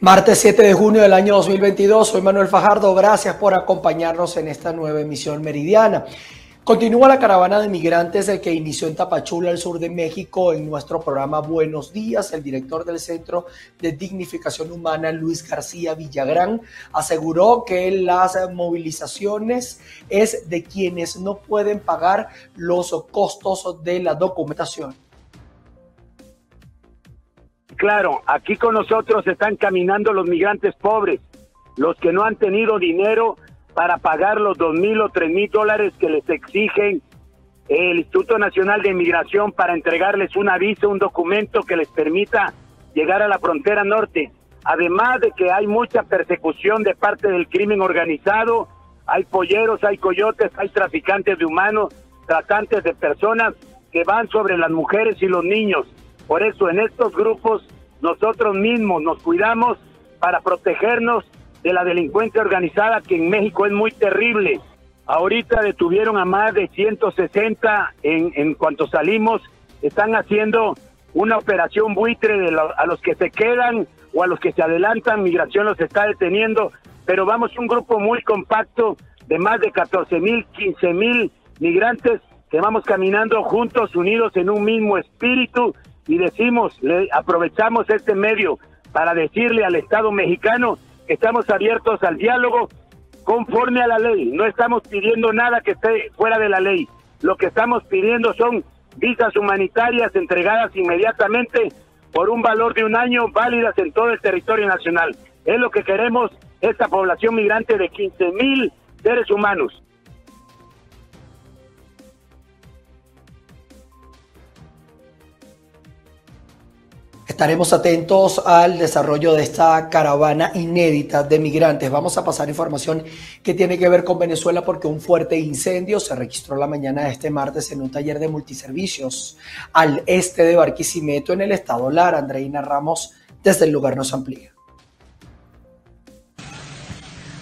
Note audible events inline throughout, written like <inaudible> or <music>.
Martes 7 de junio del año 2022, soy Manuel Fajardo, gracias por acompañarnos en esta nueva emisión meridiana. Continúa la caravana de migrantes que inició en Tapachula, al sur de México, en nuestro programa Buenos Días. El director del Centro de Dignificación Humana, Luis García Villagrán, aseguró que las movilizaciones es de quienes no pueden pagar los costos de la documentación. Claro, aquí con nosotros están caminando los migrantes pobres, los que no han tenido dinero para pagar los dos mil o tres mil dólares que les exigen el Instituto Nacional de Inmigración para entregarles un aviso, un documento que les permita llegar a la frontera norte. Además de que hay mucha persecución de parte del crimen organizado, hay polleros, hay coyotes, hay traficantes de humanos, tratantes de personas que van sobre las mujeres y los niños. Por eso en estos grupos nosotros mismos nos cuidamos para protegernos de la delincuencia organizada que en México es muy terrible. Ahorita detuvieron a más de 160 en, cuanto salimos. Están haciendo una operación buitre de a los que se quedan o a los que se adelantan. Migración los está deteniendo. Pero vamos un grupo muy compacto de más de 14 mil, 15 mil migrantes que vamos caminando juntos, unidos en un mismo espíritu y decimos, le aprovechamos este medio para decirle al Estado mexicano que estamos abiertos al diálogo conforme a la ley. No estamos pidiendo nada que esté fuera de la ley. Lo que estamos pidiendo son visas humanitarias entregadas inmediatamente por un valor de un año, válidas en todo el territorio nacional. Es lo que queremos esta población migrante de 15 mil seres humanos. Estaremos atentos al desarrollo de esta caravana inédita de migrantes. Vamos a pasar información que tiene que ver con Venezuela porque un fuerte incendio se registró la mañana de este martes en un taller de multiservicios al este de Barquisimeto en el estado Lara. Andreina Ramos desde el lugar nos amplía.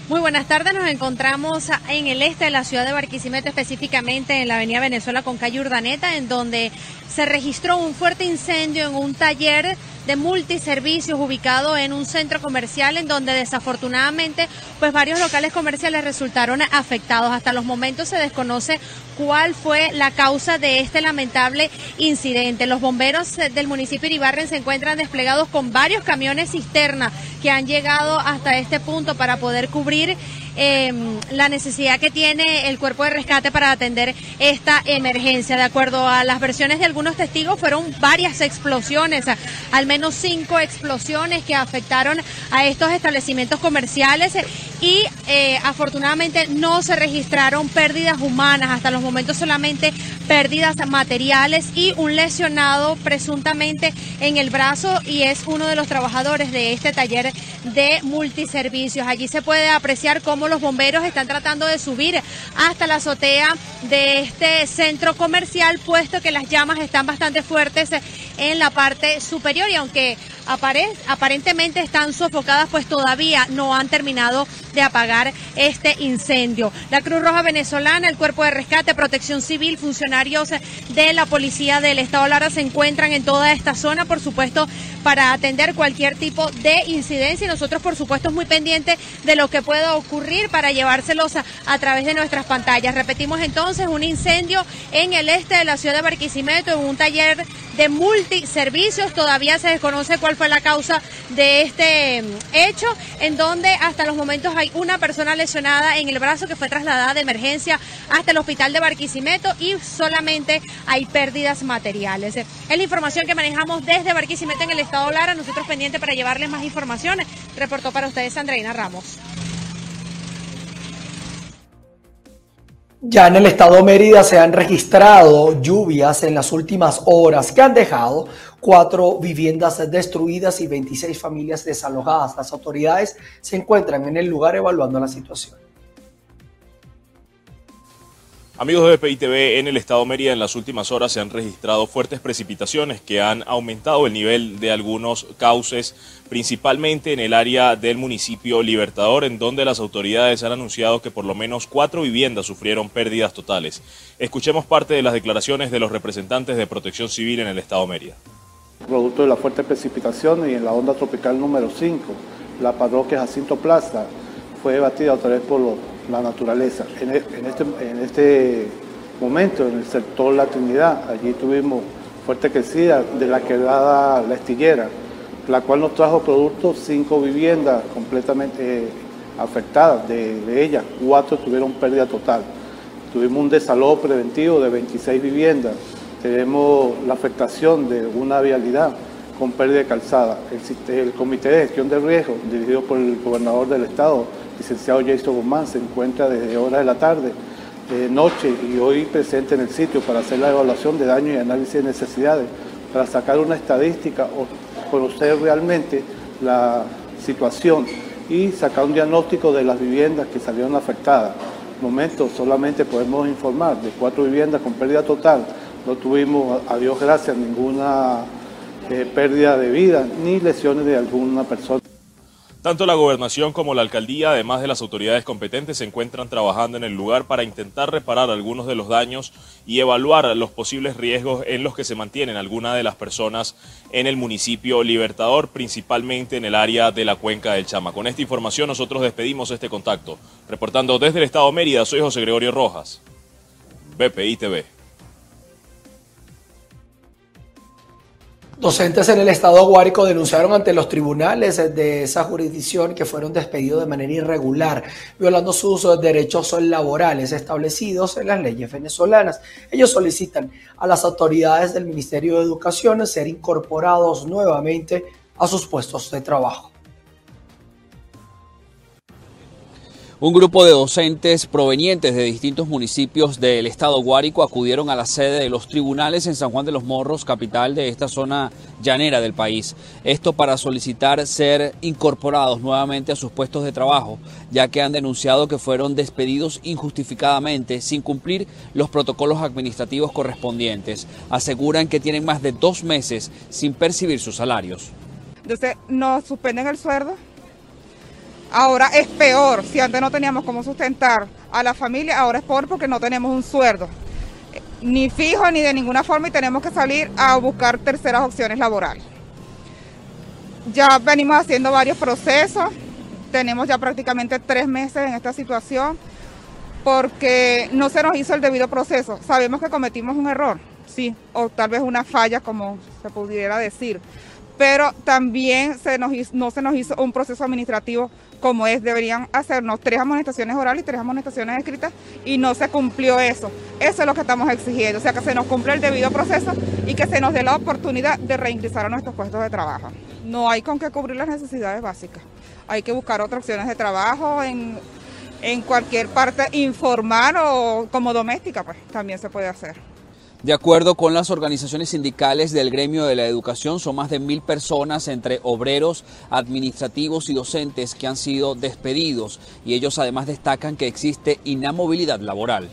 Muy buenas tardes, nos encontramos en el este de la ciudad de Barquisimeto, específicamente en la avenida Venezuela con calle Urdaneta, en donde se registró un fuerte incendio en un taller de multiservicios ubicado en un centro comercial en donde desafortunadamente pues varios locales comerciales resultaron afectados. Hasta los momentos se desconoce cuál fue la causa de este lamentable incidente. Los bomberos del municipio de Ibarren se encuentran desplegados con varios camiones cisterna que han llegado hasta este punto para poder cubrir Em, la necesidad que tiene el cuerpo de rescate para atender esta emergencia. De acuerdo a las versiones de algunos testigos, fueron varias explosiones, al menos cinco explosiones que afectaron a estos establecimientos comerciales y eh, afortunadamente no se registraron pérdidas humanas, hasta los momentos solamente pérdidas materiales y un lesionado presuntamente en el brazo y es uno de los trabajadores de este taller de multiservicios. Allí se puede apreciar cómo los bomberos están tratando de subir hasta la azotea de este centro comercial, puesto que las llamas están bastante fuertes en la parte superior y aunque aparentemente están sofocadas, pues todavía no han terminado de apagar este incendio. La Cruz Roja Venezolana, el Cuerpo de Rescate, Protección Civil, funcionarios de la Policía del Estado Lara se encuentran en toda esta zona, por supuesto, para atender cualquier tipo de incidencia y nosotros, por supuesto, muy pendientes de lo que pueda ocurrir para llevárselos a través de nuestras pantallas. Repetimos entonces, un incendio en el este de la ciudad de Barquisimeto, en un taller de multiservicios. Todavía se desconoce cuál fue la causa de este mm, hecho, en donde hasta los momentos hay una persona lesionada en el brazo que fue trasladada de emergencia hasta el hospital de Barquisimeto y solamente hay pérdidas materiales. Es la información que manejamos desde Barquisimeto en el estado Lara. Nosotros pendientes para llevarles más informaciones. Reportó para ustedes Andreina Ramos. Ya en el estado Mérida se han registrado lluvias en las últimas horas que han dejado cuatro viviendas destruidas y 26 familias desalojadas. Las autoridades se encuentran en el lugar evaluando la situación. Amigos de BPI TV, en el estado Mérida en las últimas horas se han registrado fuertes precipitaciones que han aumentado el nivel de algunos cauces, principalmente en el área del municipio Libertador, en donde las autoridades han anunciado que por lo menos cuatro viviendas sufrieron pérdidas totales. Escuchemos parte de las declaraciones de los representantes de Protección Civil en el estado Mérida. Producto de la fuerte precipitación y en la onda tropical número 5 la parroquia Jacinto Plaza fue batida otra vez por la naturaleza. En, e, este, en este momento, en el sector La Trinidad, allí tuvimos fuerte crecida de la quebrada La Estillera, la cual nos trajo productos, cinco viviendas completamente afectadas, de, ellas cuatro tuvieron pérdida total. Tuvimos un desalojo preventivo de 26 viviendas, tenemos la afectación de una vialidad con pérdida de calzada. El, el, Comité de Gestión de Riesgo, dirigido por el gobernador del estado, licenciado Jason Guzmán, se encuentra desde horas de la tarde, de noche y hoy presente en el sitio para hacer la evaluación de daño y análisis de necesidades, para sacar una estadística o conocer realmente la situación y sacar un diagnóstico de las viviendas que salieron afectadas. momento solamente podemos informar de cuatro viviendas con pérdida total. No tuvimos, a Dios gracias, ninguna eh, pérdida de vida ni lesiones de alguna persona. Tanto la gobernación como la alcaldía, además de las autoridades competentes, se encuentran trabajando en el lugar para intentar reparar algunos de los daños y evaluar los posibles riesgos en los que se mantienen algunas de las personas en el municipio Libertador, principalmente en el área de la cuenca del Chama. Con esta información nosotros despedimos este contacto. Reportando desde el Estado Mérida, soy José Gregorio Rojas, BPI TV. Docentes en el estado Guárico denunciaron ante los tribunales de esa jurisdicción que fueron despedidos de manera irregular, violando sus derechos laborales establecidos en las leyes venezolanas. Ellos solicitan a las autoridades del Ministerio de Educación ser incorporados nuevamente a sus puestos de trabajo. Un grupo de docentes provenientes de distintos municipios del estado Guárico acudieron a la sede de los tribunales en San Juan de los Morros, capital de esta zona llanera del país. Esto para solicitar ser incorporados nuevamente a sus puestos de trabajo, ya que han denunciado que fueron despedidos injustificadamente sin cumplir los protocolos administrativos correspondientes. Aseguran que tienen más de dos meses sin percibir sus salarios. Entonces, nos suspenden el sueldo Ahora es peor, si antes no teníamos cómo sustentar a la familia, ahora es peor porque no tenemos un sueldo, ni fijo ni de ninguna forma y tenemos que salir a buscar terceras opciones laborales. Ya venimos haciendo varios procesos, tenemos ya prácticamente tres meses en esta situación porque no se nos hizo el debido proceso. Sabemos que cometimos un error, sí, o tal vez una falla como se pudiera decir, pero también se nos no se nos hizo un proceso administrativo como es, deberían hacernos tres amonestaciones orales y tres amonestaciones escritas y no se cumplió eso. Eso es lo que estamos exigiendo, o sea, que se nos cumpla el debido proceso y que se nos dé la oportunidad de reingresar a nuestros puestos de trabajo. No hay con qué cubrir las necesidades básicas. Hay que buscar otras opciones de trabajo en, en cualquier parte informal o como doméstica, pues también se puede hacer. De acuerdo con las organizaciones sindicales del gremio de la educación, son más de mil personas entre obreros, administrativos y docentes que han sido despedidos y ellos además destacan que existe inamovilidad laboral.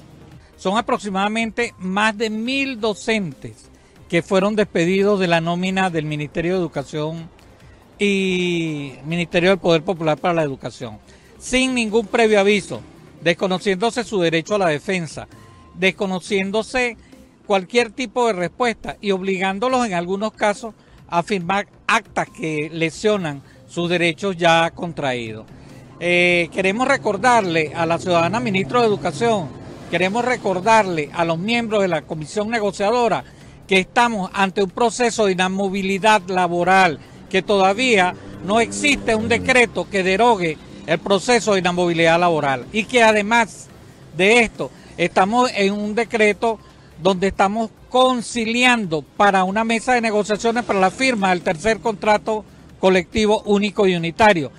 Son aproximadamente más de mil docentes que fueron despedidos de la nómina del Ministerio de Educación y Ministerio del Poder Popular para la Educación, sin ningún previo aviso, desconociéndose su derecho a la defensa, desconociéndose cualquier tipo de respuesta y obligándolos en algunos casos a firmar actas que lesionan sus derechos ya contraídos. Eh, queremos recordarle a la ciudadana ministra de Educación, queremos recordarle a los miembros de la comisión negociadora que estamos ante un proceso de inamovilidad laboral, que todavía no existe un decreto que derogue el proceso de inamovilidad laboral y que además de esto estamos en un decreto donde estamos conciliando para una mesa de negociaciones para la firma del tercer contrato colectivo único y unitario.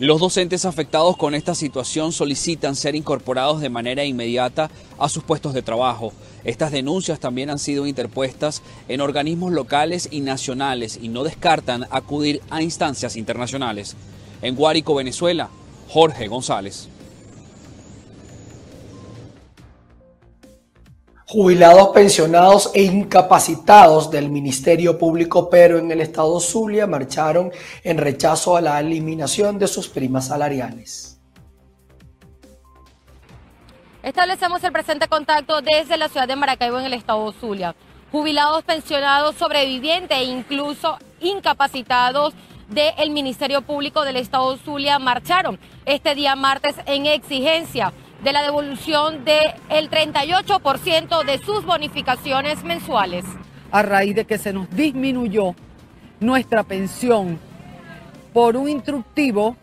Los docentes afectados con esta situación solicitan ser incorporados de manera inmediata a sus puestos de trabajo. Estas denuncias también han sido interpuestas en organismos locales y nacionales y no descartan acudir a instancias internacionales. En Guárico, Venezuela, Jorge González. Jubilados, pensionados e incapacitados del Ministerio Público, pero en el estado Zulia, marcharon en rechazo a la eliminación de sus primas salariales. Establecemos el presente contacto desde la ciudad de Maracaibo en el estado Zulia. Jubilados, pensionados, sobrevivientes e incluso incapacitados del Ministerio Público del Estado Zulia marcharon este día martes en exigencia de la devolución del 38% de sus bonificaciones mensuales. A raíz de que se nos disminuyó nuestra pensión por un instructivo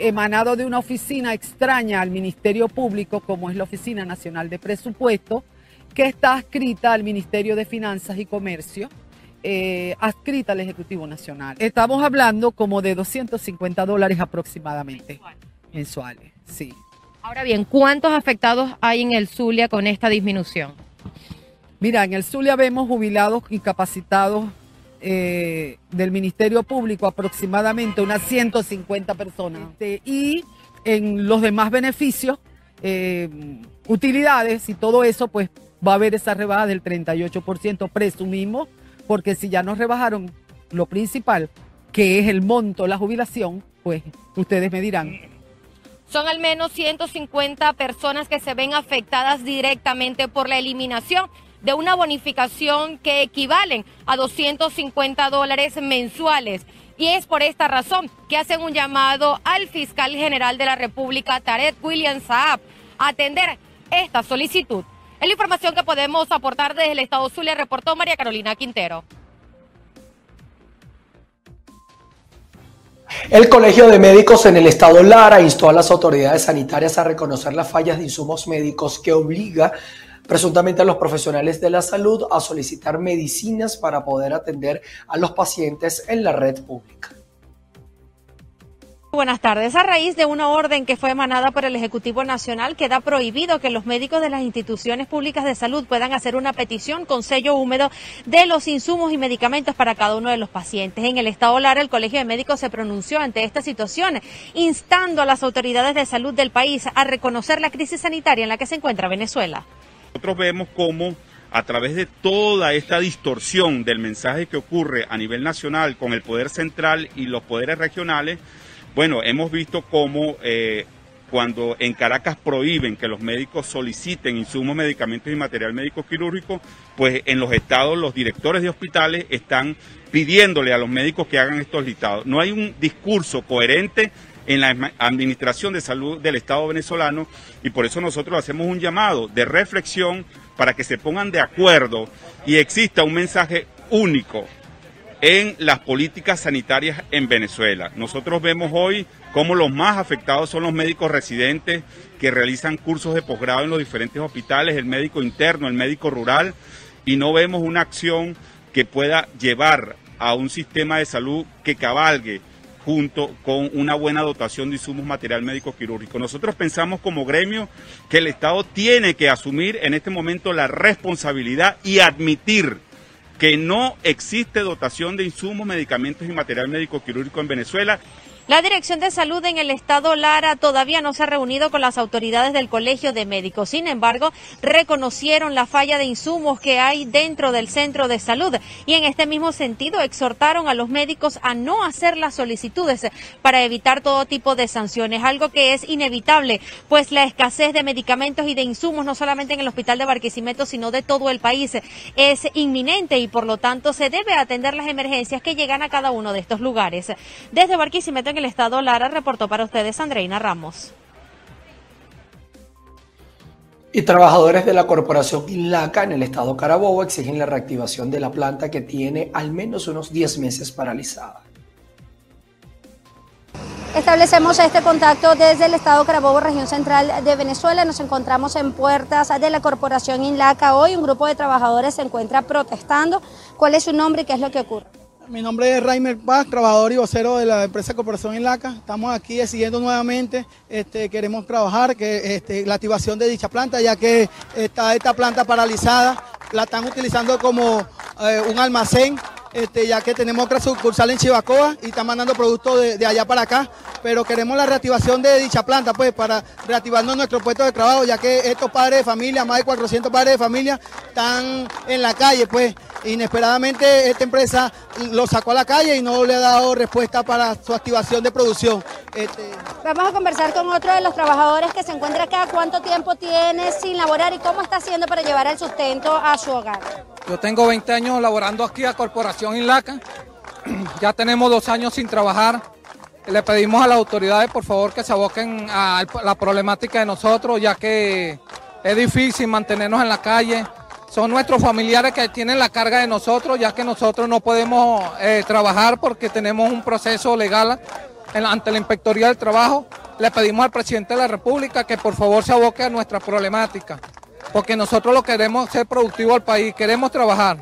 emanado de una oficina extraña al Ministerio Público, como es la Oficina Nacional de Presupuesto, que está adscrita al Ministerio de Finanzas y Comercio, eh, adscrita al Ejecutivo Nacional. Estamos hablando como de 250 dólares aproximadamente mensuales, sí. Ahora bien, ¿cuántos afectados hay en el Zulia con esta disminución? Mira, en el Zulia vemos jubilados incapacitados eh, del Ministerio Público aproximadamente unas 150 personas. Este, y en los demás beneficios, eh, utilidades y todo eso, pues va a haber esa rebaja del 38%, presumimos, porque si ya nos rebajaron lo principal, que es el monto, la jubilación, pues ustedes me dirán son al menos 150 personas que se ven afectadas directamente por la eliminación de una bonificación que equivalen a 250 dólares mensuales. Y es por esta razón que hacen un llamado al fiscal general de la República, Tarek William Saab, a atender esta solicitud. Es la información que podemos aportar desde el Estado Zulia, reportó María Carolina Quintero. El Colegio de Médicos en el Estado Lara instó a las autoridades sanitarias a reconocer las fallas de insumos médicos que obliga presuntamente a los profesionales de la salud a solicitar medicinas para poder atender a los pacientes en la red pública. Buenas tardes. A raíz de una orden que fue emanada por el Ejecutivo Nacional, queda prohibido que los médicos de las instituciones públicas de salud puedan hacer una petición con sello húmedo de los insumos y medicamentos para cada uno de los pacientes. En el Estado Lara, el Colegio de Médicos se pronunció ante esta situación, instando a las autoridades de salud del país a reconocer la crisis sanitaria en la que se encuentra Venezuela. Nosotros vemos cómo a través de toda esta distorsión del mensaje que ocurre a nivel nacional con el poder central y los poderes regionales, bueno, hemos visto cómo eh, cuando en Caracas prohíben que los médicos soliciten insumos, medicamentos y material médico quirúrgico, pues en los estados los directores de hospitales están pidiéndole a los médicos que hagan estos listados. No hay un discurso coherente en la Administración de Salud del Estado venezolano y por eso nosotros hacemos un llamado de reflexión para que se pongan de acuerdo y exista un mensaje único en las políticas sanitarias en Venezuela. Nosotros vemos hoy cómo los más afectados son los médicos residentes que realizan cursos de posgrado en los diferentes hospitales, el médico interno, el médico rural, y no vemos una acción que pueda llevar a un sistema de salud que cabalgue junto con una buena dotación de insumos material médico quirúrgico. Nosotros pensamos como gremio que el Estado tiene que asumir en este momento la responsabilidad y admitir que no existe dotación de insumos, medicamentos y material médico quirúrgico en Venezuela la Dirección de Salud en el Estado Lara todavía no se ha reunido con las autoridades del Colegio de Médicos. Sin embargo, reconocieron la falla de insumos que hay dentro del centro de salud y en este mismo sentido exhortaron a los médicos a no hacer las solicitudes para evitar todo tipo de sanciones, algo que es inevitable, pues la escasez de medicamentos y de insumos, no solamente en el Hospital de Barquisimeto, sino de todo el país, es inminente y por lo tanto se debe atender las emergencias que llegan a cada uno de estos lugares. Desde Barquisimeto el estado Lara, reportó para ustedes Andreina Ramos. Y trabajadores de la corporación INLACA en el estado Carabobo exigen la reactivación de la planta que tiene al menos unos 10 meses paralizada. Establecemos este contacto desde el estado Carabobo, región central de Venezuela. Nos encontramos en puertas de la corporación INLACA. Hoy un grupo de trabajadores se encuentra protestando. ¿Cuál es su nombre y qué es lo que ocurre? Mi nombre es Raimer Paz, trabajador y vocero de la empresa Corporación Inlaca. Estamos aquí siguiendo nuevamente, este, queremos trabajar que este, la activación de dicha planta, ya que está esta planta paralizada, la están utilizando como eh, un almacén este, ya que tenemos otra sucursal en Chivacoa y están mandando productos de, allá para acá, pero queremos la reactivación de dicha planta, pues, para reactivarnos nuestro puesto de trabajo, ya que estos padres de familia, más de 400 padres de familia, están en la calle, pues, inesperadamente esta empresa lo sacó a la calle y no le ha dado respuesta para su activación de producción. Este, Vamos a conversar con otro de los trabajadores que se encuentra acá. ¿Cuánto tiempo tiene sin laborar y cómo está haciendo para llevar el sustento a su hogar? Yo tengo 20 años laborando aquí a Corporación Inlaca. <clears throat> ya tenemos dos años sin trabajar. Le pedimos a las autoridades, por favor, que se aboquen a la problemática de nosotros, ya que es difícil mantenernos en la calle. Son nuestros familiares que tienen la carga de nosotros, ya que nosotros no podemos eh, trabajar porque tenemos un proceso legal ante la Inspectoría del Trabajo. Le pedimos al presidente de la República que por favor se aboque a nuestra problemática, porque nosotros lo queremos ser productivo al país, queremos trabajar.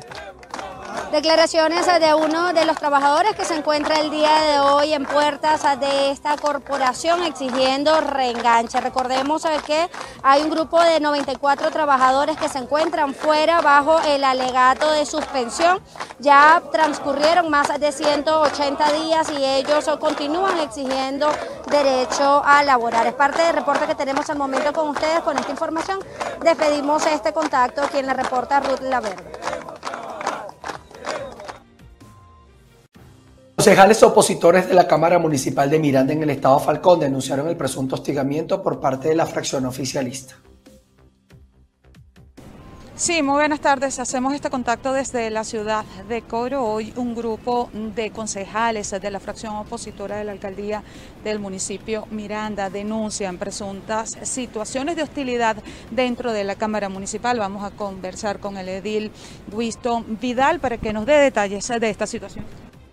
Declaraciones de uno de los trabajadores que se encuentra el día de hoy en puertas de esta corporación exigiendo reenganche. Recordemos que hay un grupo de 94 trabajadores que se encuentran fuera bajo el alegato de suspensión. Ya transcurrieron más de 180 días y ellos continúan exigiendo derecho a laborar. Es parte del reporte que tenemos al momento con ustedes. Con esta información despedimos este contacto quien le reporta Ruth Laverde. Concejales opositores de la Cámara Municipal de Miranda en el Estado Falcón denunciaron el presunto hostigamiento por parte de la fracción oficialista. Sí, muy buenas tardes. Hacemos este contacto desde la ciudad de Coro. Hoy un grupo de concejales de la fracción opositora de la alcaldía del municipio Miranda denuncian presuntas situaciones de hostilidad dentro de la Cámara Municipal. Vamos a conversar con el edil Winston Vidal para que nos dé detalles de esta situación.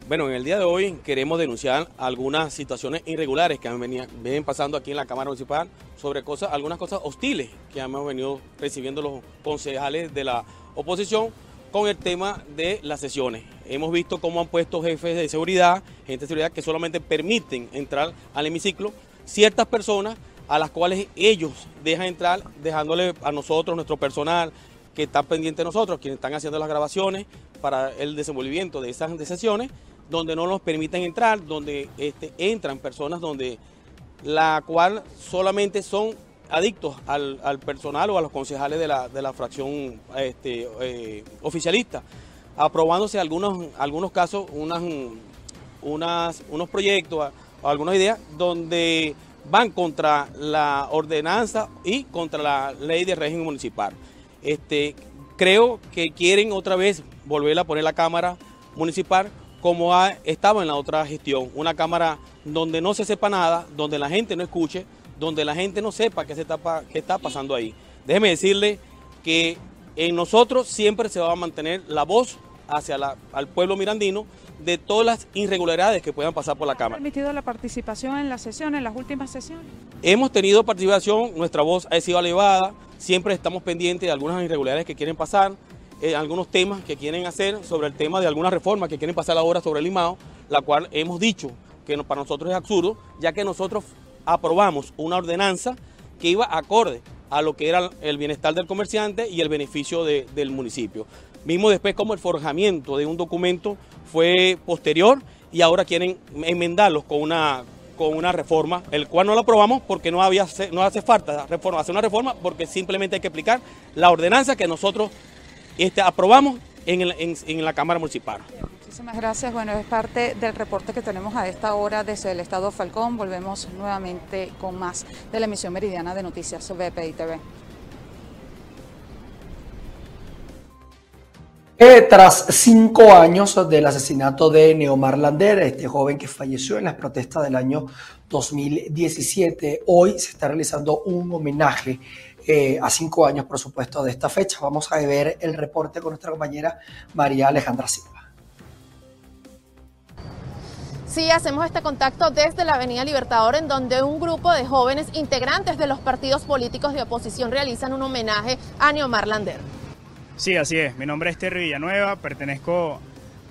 Bueno, en el día de hoy queremos denunciar algunas situaciones irregulares que han venido, vienen pasando aquí en la Cámara Municipal sobre cosas, algunas cosas hostiles que hemos venido recibiendo los concejales de la oposición con el tema de las sesiones. Hemos visto cómo han puesto jefes de seguridad, gente de seguridad que solamente permiten entrar al hemiciclo ciertas personas a las cuales ellos dejan entrar, dejándole a nosotros, nuestro personal, que está pendiente de nosotros, quienes están haciendo las grabaciones para el desenvolvimiento de esas sesiones, donde no nos permiten entrar, donde este, entran personas donde la cual solamente son adictos al, personal o a los concejales de la, de la fracción este, eh, oficialista, aprobándose algunos, algunos casos unas, unas, unos proyectos o algunas ideas donde van contra la ordenanza y contra la ley de régimen municipal. Este, creo que quieren otra vez volver a poner la Cámara Municipal como ha estado en la otra gestión, una Cámara donde no se sepa nada, donde la gente no escuche, donde la gente no sepa qué, se está, qué está pasando ahí. Déjeme decirle que en nosotros siempre se va a mantener la voz hacia la, al pueblo mirandino de todas las irregularidades que puedan pasar por la Cámara. ¿Ha permitido la participación en la sesión, en las últimas sesiones? Hemos tenido participación, nuestra voz ha sido elevada, siempre estamos pendientes de algunas irregularidades que quieren pasar, eh, algunos temas que quieren hacer sobre el tema de alguna reforma que quieren pasar ahora sobre el limado, la cual hemos dicho que para nosotros es absurdo, ya que nosotros aprobamos una ordenanza que iba acorde a lo que era el bienestar del comerciante y el beneficio del municipio. Mismo después como el forjamiento de un documento fue posterior y ahora quieren enmendarlos con una, con una reforma, el cual no lo aprobamos porque no, había, no hace falta reforma, hacer una reforma porque simplemente hay que aplicar la ordenanza que nosotros este, aprobamos en, la Cámara Municipal. Muchísimas gracias. Bueno, es parte del reporte que tenemos a esta hora desde el Estado Falcón. Volvemos nuevamente con más de la emisión meridiana de noticias sobre TV. Tras cinco años del asesinato de Neomar Lander, este joven que falleció en las protestas del año 2017, hoy se está realizando un homenaje eh, a cinco años, por supuesto, de esta fecha. Vamos a ver el reporte con nuestra compañera María Alejandra Silva. Sí, hacemos este contacto desde la Avenida Libertador, en donde un grupo de jóvenes integrantes de los partidos políticos de oposición realizan un homenaje a Neomar Lander. Sí, así es. Mi nombre es Terry Villanueva, pertenezco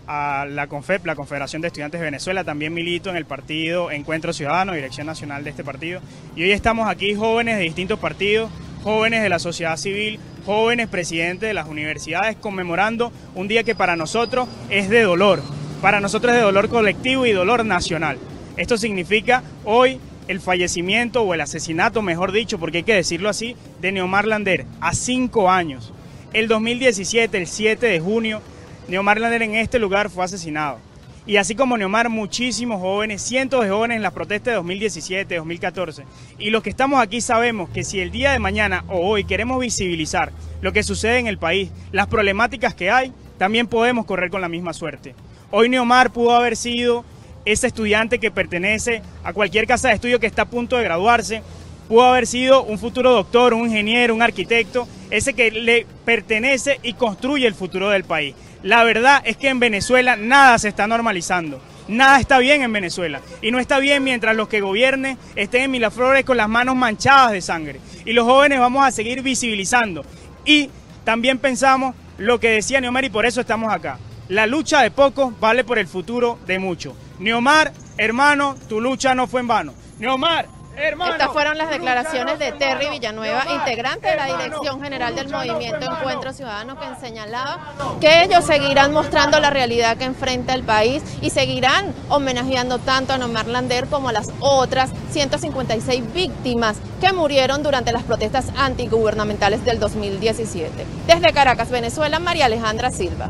a la CONFEP, la Confederación de Estudiantes de Venezuela, también milito en el partido Encuentro Ciudadano, dirección nacional de este partido. Y hoy estamos aquí jóvenes de distintos partidos jóvenes de la sociedad civil, jóvenes presidentes de las universidades, conmemorando un día que para nosotros es de dolor, para nosotros es de dolor colectivo y dolor nacional. Esto significa hoy el fallecimiento o el asesinato, mejor dicho, porque hay que decirlo así, de Neomar Lander a cinco años. El 2017, el 7 de junio, Neomar Lander en este lugar fue asesinado. Y así como Neomar, muchísimos jóvenes, cientos de jóvenes en las protestas de 2017, 2014. Y los que estamos aquí sabemos que si el día de mañana o hoy queremos visibilizar lo que sucede en el país, las problemáticas que hay, también podemos correr con la misma suerte. Hoy Neomar pudo haber sido ese estudiante que pertenece a cualquier casa de estudio que está a punto de graduarse, pudo haber sido un futuro doctor, un ingeniero, un arquitecto, ese que le pertenece y construye el futuro del país. La verdad es que en Venezuela nada se está normalizando. Nada está bien en Venezuela. Y no está bien mientras los que gobiernen estén en Miraflores con las manos manchadas de sangre. Y los jóvenes vamos a seguir visibilizando. Y también pensamos lo que decía Neomar y por eso estamos acá. La lucha de pocos vale por el futuro de muchos. Neomar, hermano, tu lucha no fue en vano. Neomar, estas fueron las declaraciones de Terry Villanueva, integrante de la Dirección General del Movimiento Encuentro Ciudadano, que señalaba que ellos seguirán mostrando la realidad que enfrenta el país y seguirán homenajeando tanto a Nomar Lander como a las otras 156 víctimas que murieron durante las protestas antigubernamentales del 2017. Desde Caracas, Venezuela, María Alejandra Silva.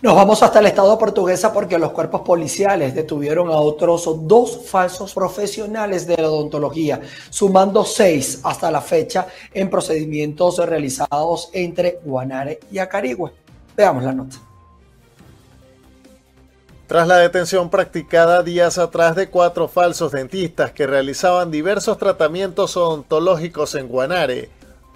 Nos vamos hasta el estado portuguesa porque los cuerpos policiales detuvieron a otros dos falsos profesionales de la odontología, sumando seis hasta la fecha en procedimientos realizados entre Guanare y Acarigüe. Veamos la nota. Tras la detención practicada días atrás de cuatro falsos dentistas que realizaban diversos tratamientos odontológicos en Guanare,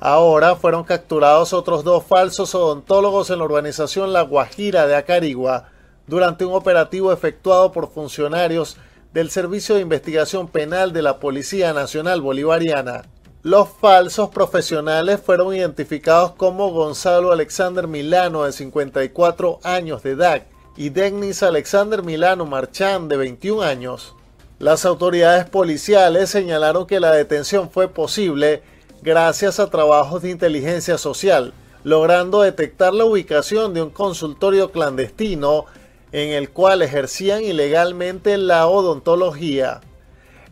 Ahora fueron capturados otros dos falsos odontólogos en la urbanización La Guajira de Acarigua durante un operativo efectuado por funcionarios del Servicio de Investigación Penal de la Policía Nacional Bolivariana. Los falsos profesionales fueron identificados como Gonzalo Alexander Milano de 54 años de edad y Denis Alexander Milano Marchán de 21 años. Las autoridades policiales señalaron que la detención fue posible gracias a trabajos de inteligencia social, logrando detectar la ubicación de un consultorio clandestino en el cual ejercían ilegalmente la odontología.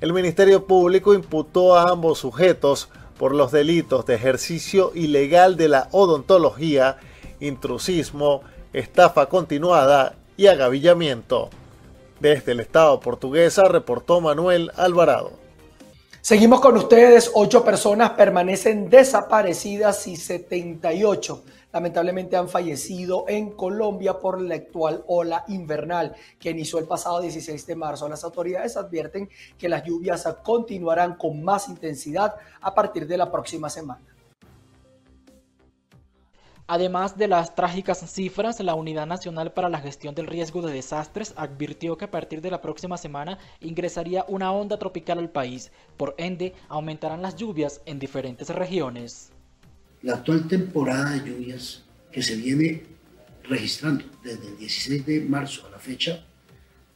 El Ministerio Público imputó a ambos sujetos por los delitos de ejercicio ilegal de la odontología, intrusismo, estafa continuada y agavillamiento. Desde el Estado portuguesa reportó Manuel Alvarado. Seguimos con ustedes. Ocho personas permanecen desaparecidas y 78 lamentablemente han fallecido en Colombia por la actual ola invernal que inició el pasado 16 de marzo. Las autoridades advierten que las lluvias continuarán con más intensidad a partir de la próxima semana. Además de las trágicas cifras, la Unidad Nacional para la Gestión del Riesgo de Desastres advirtió que a partir de la próxima semana ingresaría una onda tropical al país, por ende aumentarán las lluvias en diferentes regiones. La actual temporada de lluvias que se viene registrando desde el 16 de marzo a la fecha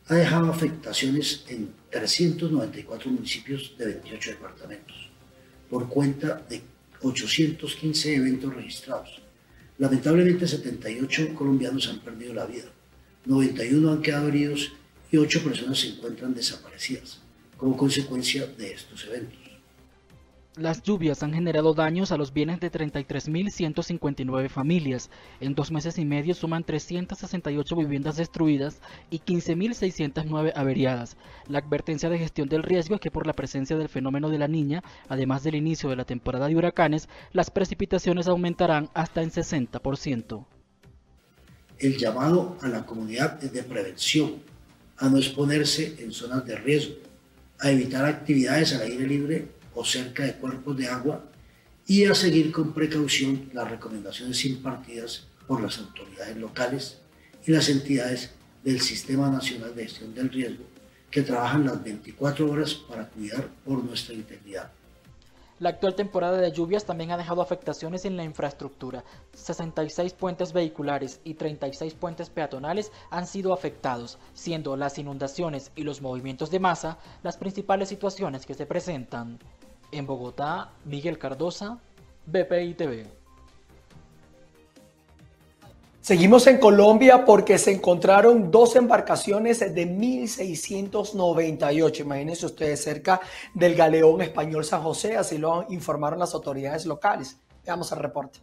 ha dejado afectaciones en 394 municipios de 28 departamentos, por cuenta de 815 eventos registrados Lamentablemente 78 colombianos han perdido la vida, 91 han quedado heridos y 8 personas se encuentran desaparecidas como consecuencia de estos eventos. Las lluvias han generado daños a los bienes de 33.159 familias. En dos meses y medio suman 368 viviendas destruidas y 15.609 averiadas. La advertencia de gestión del riesgo es que por la presencia del fenómeno de la niña, además del inicio de la temporada de huracanes, las precipitaciones aumentarán hasta en 60%. El llamado a la comunidad es de prevención, a no exponerse en zonas de riesgo, a evitar actividades al aire libre o cerca de cuerpos de agua y a seguir con precaución las recomendaciones impartidas por las autoridades locales y las entidades del Sistema Nacional de Gestión del Riesgo que trabajan las 24 horas para cuidar por nuestra integridad. La actual temporada de lluvias también ha dejado afectaciones en la infraestructura. 66 puentes vehiculares y 36 puentes peatonales han sido afectados, siendo las inundaciones y los movimientos de masa las principales situaciones que se presentan. En Bogotá, Miguel Cardosa, BPI TV. Seguimos en Colombia porque se encontraron dos embarcaciones de 1698. Imagínense ustedes cerca del galeón español San José, así lo informaron las autoridades locales. Veamos el reporte.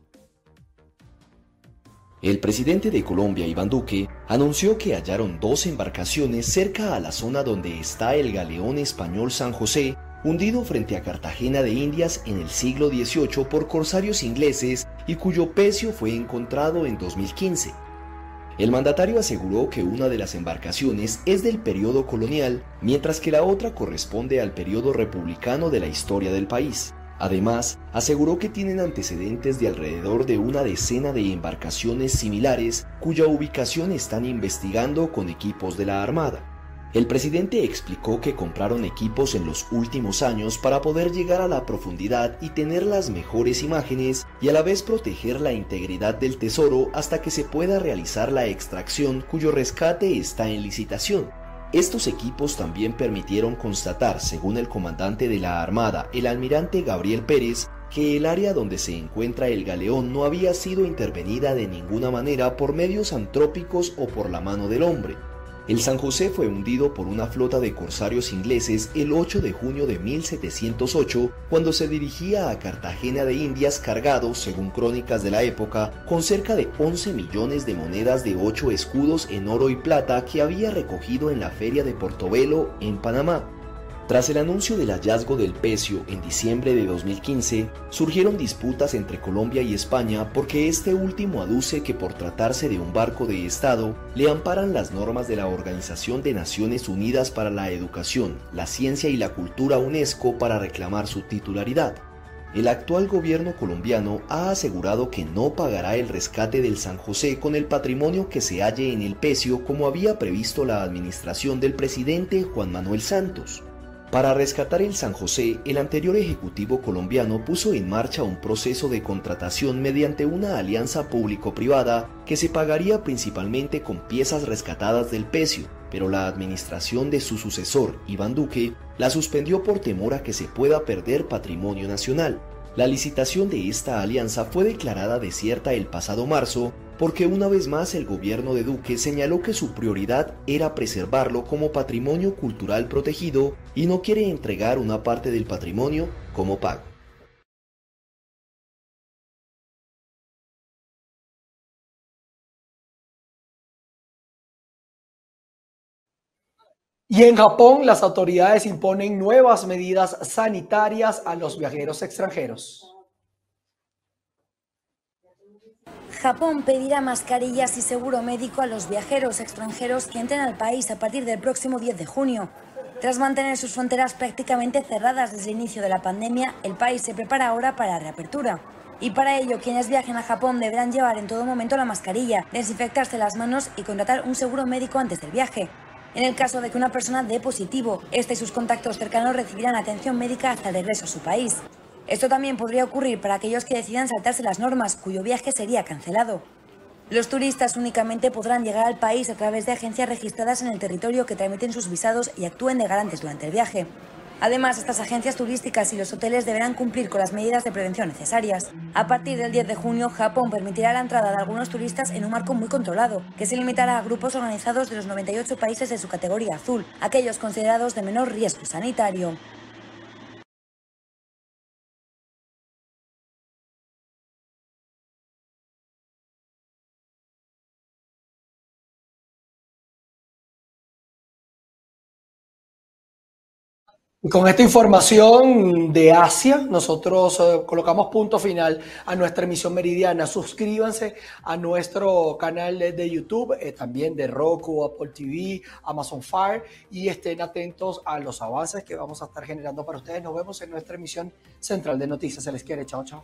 El presidente de Colombia, Iván Duque, anunció que hallaron dos embarcaciones cerca a la zona donde está el galeón español San José hundido frente a Cartagena de Indias en el siglo XVIII por corsarios ingleses y cuyo pecio fue encontrado en 2015. El mandatario aseguró que una de las embarcaciones es del periodo colonial, mientras que la otra corresponde al periodo republicano de la historia del país. Además, aseguró que tienen antecedentes de alrededor de una decena de embarcaciones similares cuya ubicación están investigando con equipos de la Armada. El presidente explicó que compraron equipos en los últimos años para poder llegar a la profundidad y tener las mejores imágenes y a la vez proteger la integridad del tesoro hasta que se pueda realizar la extracción cuyo rescate está en licitación. Estos equipos también permitieron constatar, según el comandante de la Armada, el almirante Gabriel Pérez, que el área donde se encuentra el galeón no había sido intervenida de ninguna manera por medios antrópicos o por la mano del hombre. El San José fue hundido por una flota de corsarios ingleses el 8 de junio de 1708 cuando se dirigía a Cartagena de Indias cargado, según crónicas de la época, con cerca de 11 millones de monedas de 8 escudos en oro y plata que había recogido en la feria de Portobelo, en Panamá. Tras el anuncio del hallazgo del pecio en diciembre de 2015, surgieron disputas entre Colombia y España porque este último aduce que por tratarse de un barco de Estado, le amparan las normas de la Organización de Naciones Unidas para la Educación, la Ciencia y la Cultura UNESCO para reclamar su titularidad. El actual gobierno colombiano ha asegurado que no pagará el rescate del San José con el patrimonio que se halle en el pecio como había previsto la administración del presidente Juan Manuel Santos. Para rescatar el San José, el anterior Ejecutivo colombiano puso en marcha un proceso de contratación mediante una alianza público-privada que se pagaría principalmente con piezas rescatadas del pecio, pero la administración de su sucesor, Iván Duque, la suspendió por temor a que se pueda perder patrimonio nacional. La licitación de esta alianza fue declarada desierta el pasado marzo porque una vez más el gobierno de Duque señaló que su prioridad era preservarlo como patrimonio cultural protegido y no quiere entregar una parte del patrimonio como pago. Y en Japón las autoridades imponen nuevas medidas sanitarias a los viajeros extranjeros. Japón pedirá mascarillas y seguro médico a los viajeros extranjeros que entren al país a partir del próximo 10 de junio. Tras mantener sus fronteras prácticamente cerradas desde el inicio de la pandemia, el país se prepara ahora para la reapertura. Y para ello, quienes viajen a Japón deberán llevar en todo momento la mascarilla, desinfectarse las manos y contratar un seguro médico antes del viaje. En el caso de que una persona dé positivo, este y sus contactos cercanos recibirán atención médica hasta el regreso a su país. Esto también podría ocurrir para aquellos que decidan saltarse las normas, cuyo viaje sería cancelado. Los turistas únicamente podrán llegar al país a través de agencias registradas en el territorio que tramiten sus visados y actúen de garantes durante el viaje. Además, estas agencias turísticas y los hoteles deberán cumplir con las medidas de prevención necesarias. A partir del 10 de junio, Japón permitirá la entrada de algunos turistas en un marco muy controlado, que se limitará a grupos organizados de los 98 países de su categoría azul, aquellos considerados de menor riesgo sanitario. Y con esta información de Asia, nosotros eh, colocamos punto final a nuestra emisión meridiana. Suscríbanse a nuestro canal de YouTube, eh, también de Roku, Apple TV, Amazon Fire y estén atentos a los avances que vamos a estar generando para ustedes. Nos vemos en nuestra emisión central de noticias. Se les quiere. Chao, chao.